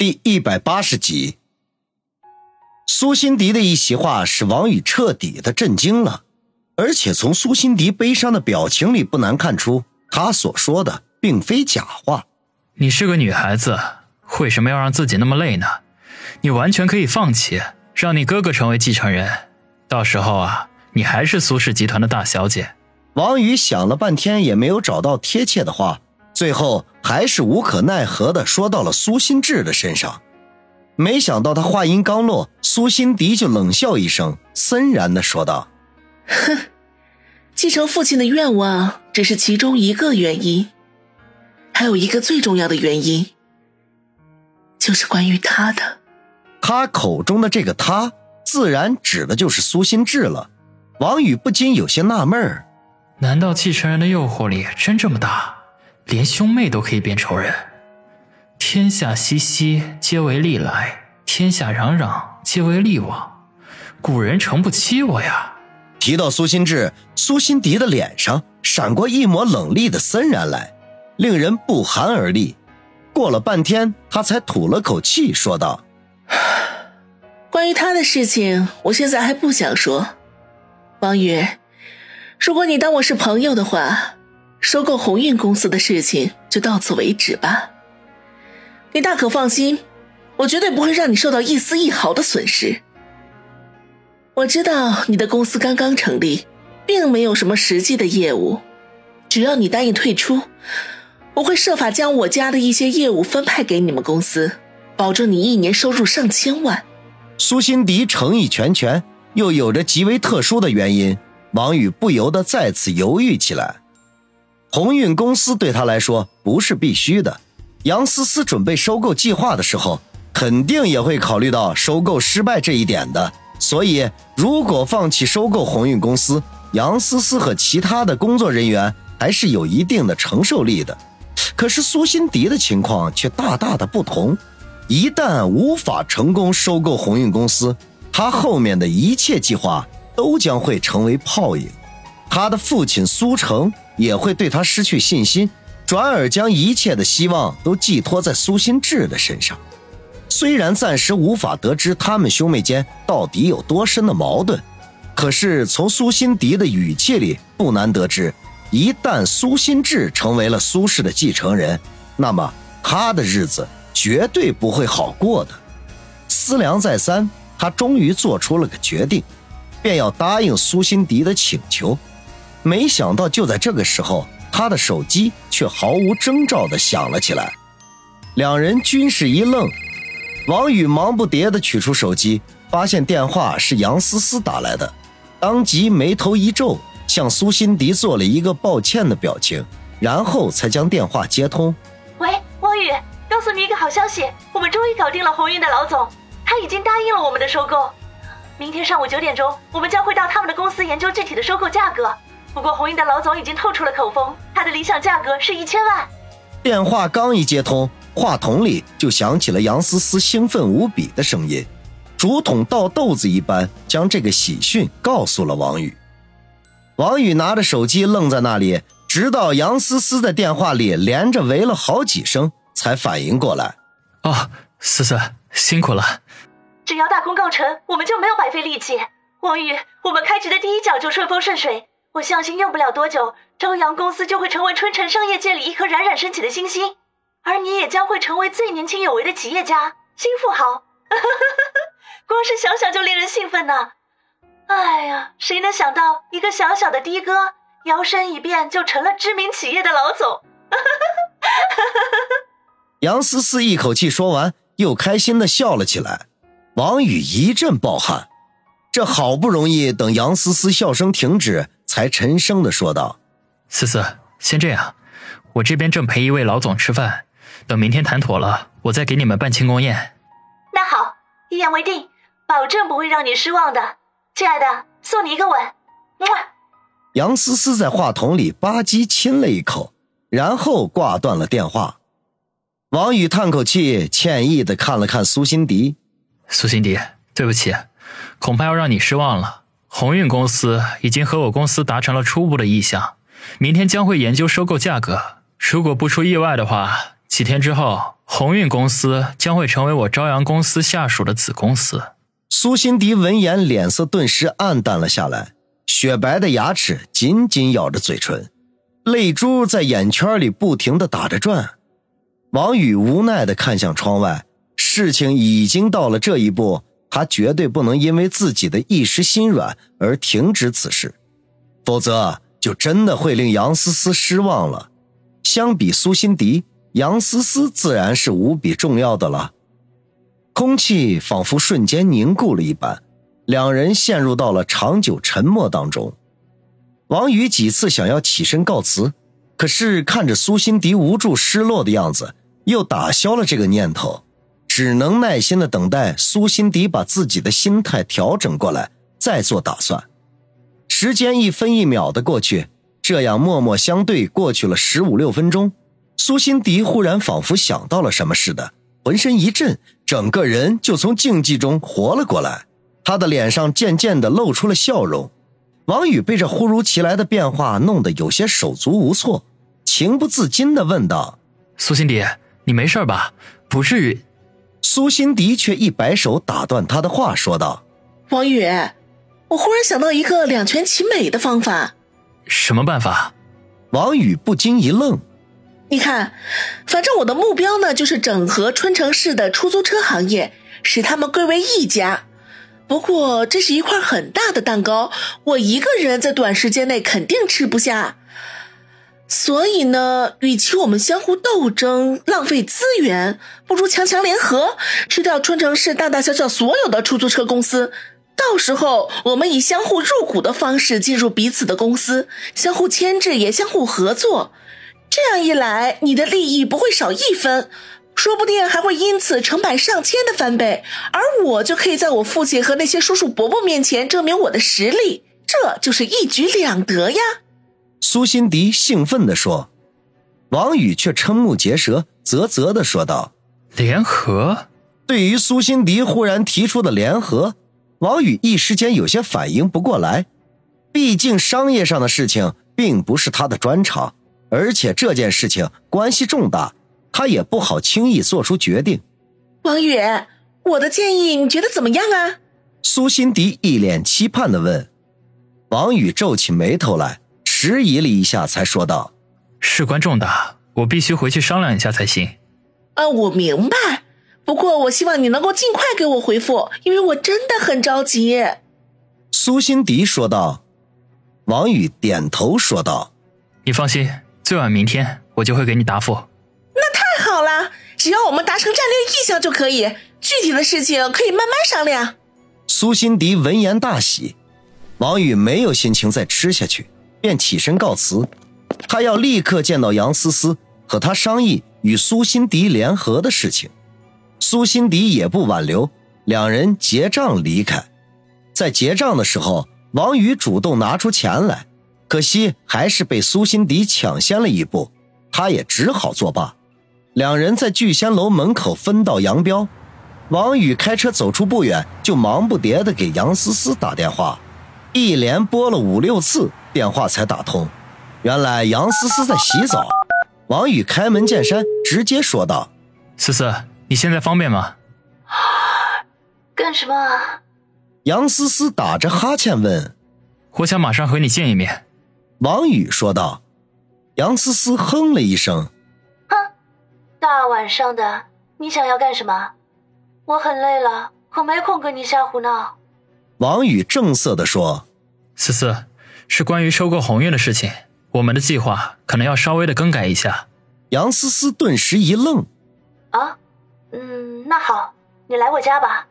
第一百八十集，苏辛迪的一席话使王宇彻底的震惊了，而且从苏辛迪悲伤的表情里不难看出，他所说的并非假话。你是个女孩子，为什么要让自己那么累呢？你完全可以放弃，让你哥哥成为继承人，到时候啊，你还是苏氏集团的大小姐。王宇想了半天也没有找到贴切的话。最后还是无可奈何的说到了苏心志的身上，没想到他话音刚落，苏心迪就冷笑一声，森然的说道：“哼，继承父亲的愿望只是其中一个原因，还有一个最重要的原因，就是关于他的。他口中的这个他，自然指的就是苏心志了。王宇不禁有些纳闷儿：难道继承人的诱惑力真这么大？”连兄妹都可以变仇人，天下熙熙，皆为利来；天下攘攘，皆为利往。古人诚不欺我呀！提到苏心志，苏心迪的脸上闪过一抹冷厉的森然来，令人不寒而栗。过了半天，他才吐了口气，说道：“关于他的事情，我现在还不想说。王宇，如果你当我是朋友的话。”收购鸿运公司的事情就到此为止吧。你大可放心，我绝对不会让你受到一丝一毫的损失。我知道你的公司刚刚成立，并没有什么实际的业务。只要你答应退出，我会设法将我家的一些业务分派给你们公司，保证你一年收入上千万。苏辛迪诚意全全，又有着极为特殊的原因，王宇不由得再次犹豫起来。鸿运公司对他来说不是必须的。杨思思准备收购计划的时候，肯定也会考虑到收购失败这一点的。所以，如果放弃收购鸿运公司，杨思思和其他的工作人员还是有一定的承受力的。可是苏辛迪的情况却大大的不同。一旦无法成功收购鸿运公司，他后面的一切计划都将会成为泡影。他的父亲苏成。也会对他失去信心，转而将一切的希望都寄托在苏心志的身上。虽然暂时无法得知他们兄妹间到底有多深的矛盾，可是从苏心迪的语气里不难得知，一旦苏心志成为了苏氏的继承人，那么他的日子绝对不会好过的。思量再三，他终于做出了个决定，便要答应苏心迪的请求。没想到，就在这个时候，他的手机却毫无征兆地响了起来。两人均是一愣，王宇忙不迭地取出手机，发现电话是杨思思打来的，当即眉头一皱，向苏辛迪做了一个抱歉的表情，然后才将电话接通。喂，王宇，告诉你一个好消息，我们终于搞定了鸿运的老总，他已经答应了我们的收购。明天上午九点钟，我们将会到他们的公司研究具体的收购价格。不过，鸿运的老总已经透出了口风，他的理想价格是一千万。电话刚一接通，话筒里就响起了杨思思兴奋无比的声音，竹筒倒豆子一般将这个喜讯告诉了王宇。王宇拿着手机愣在那里，直到杨思思在电话里连着喂了好几声，才反应过来：“哦，思思辛苦了。只要大功告成，我们就没有白费力气。王宇，我们开局的第一脚就顺风顺水。”我相信用不了多久，朝阳公司就会成为春城商业界里一颗冉冉升起的星星，而你也将会成为最年轻有为的企业家、新富豪。光是想想就令人兴奋呢。哎呀，谁能想到一个小小的的哥，摇身一变就成了知名企业的老总？杨思思一口气说完，又开心的笑了起来。王宇一阵暴汗，这好不容易等杨思思笑声停止。才沉声的说道：“思思，先这样，我这边正陪一位老总吃饭，等明天谈妥了，我再给你们办庆功宴。”那好，一言为定，保证不会让你失望的，亲爱的，送你一个吻。么。杨思思在话筒里吧唧亲了一口，然后挂断了电话。王宇叹口气，歉意的看了看苏辛迪：“苏辛迪，对不起，恐怕要让你失望了。”鸿运公司已经和我公司达成了初步的意向，明天将会研究收购价格。如果不出意外的话，几天之后，鸿运公司将会成为我朝阳公司下属的子公司。苏辛迪闻言，脸色顿时暗淡了下来，雪白的牙齿紧紧咬着嘴唇，泪珠在眼圈里不停的打着转。王宇无奈的看向窗外，事情已经到了这一步，他绝对不能因为自己的一时心软而停止此事，否则就真的会令杨思思失望了。相比苏辛迪，杨思思自然是无比重要的了。空气仿佛瞬间凝固了一般，两人陷入到了长久沉默当中。王宇几次想要起身告辞，可是看着苏辛迪无助失落的样子，又打消了这个念头，只能耐心的等待苏辛迪把自己的心态调整过来，再做打算。时间一分一秒的过去，这样默默相对过去了十五六分钟。苏辛迪忽然仿佛想到了什么似的，浑身一震，整个人就从静寂中活了过来。他的脸上渐渐的露出了笑容。王宇被这忽如其来的变化弄得有些手足无措，情不自禁的问道：“苏辛迪，你没事吧？不至于。”苏辛迪却一摆手打断他的话，说道：“王宇，我忽然想到一个两全其美的方法。什么办法？”王宇不禁一愣。你看，反正我的目标呢，就是整合春城市的出租车行业，使他们归为一家。不过，这是一块很大的蛋糕，我一个人在短时间内肯定吃不下。所以呢，与其我们相互斗争、浪费资源，不如强强联合，吃掉春城市大大小小所有的出租车公司。到时候，我们以相互入股的方式进入彼此的公司，相互牵制，也相互合作。这样一来，你的利益不会少一分，说不定还会因此成百上千的翻倍，而我就可以在我父亲和那些叔叔伯伯面前证明我的实力，这就是一举两得呀！苏辛迪兴奋地说。王宇却瞠目结舌，啧啧地说道：“联合？”对于苏辛迪忽然提出的联合，王宇一时间有些反应不过来，毕竟商业上的事情并不是他的专长。而且这件事情关系重大，他也不好轻易做出决定。王宇，我的建议你觉得怎么样啊？苏辛迪一脸期盼的问。王宇皱起眉头来，迟疑了一下，才说道：“事关重大，我必须回去商量一下才行。”啊，我明白。不过我希望你能够尽快给我回复，因为我真的很着急。”苏辛迪说道。王宇点头说道：“你放心。”最晚明天我就会给你答复。那太好了，只要我们达成战略意向就可以，具体的事情可以慢慢商量。苏辛迪闻言大喜，王宇没有心情再吃下去，便起身告辞。他要立刻见到杨思思，和他商议与苏辛迪联合的事情。苏辛迪也不挽留，两人结账离开。在结账的时候，王宇主动拿出钱来。可惜还是被苏辛迪抢先了一步，他也只好作罢。两人在聚仙楼门口分道扬镳。王宇开车走出不远，就忙不迭地给杨思思打电话，一连拨了五六次电话才打通。原来杨思思在洗澡。王宇开门见山，直接说道：“思思，你现在方便吗？”“干什么？”杨思思打着哈欠问。“我想马上和你见一面。”王宇说道：“杨思思哼了一声，哼，大晚上的，你想要干什么？我很累了，可没空跟你瞎胡闹。”王宇正色的说：“思思，是关于收购鸿运的事情，我们的计划可能要稍微的更改一下。”杨思思顿时一愣：“啊，嗯，那好，你来我家吧，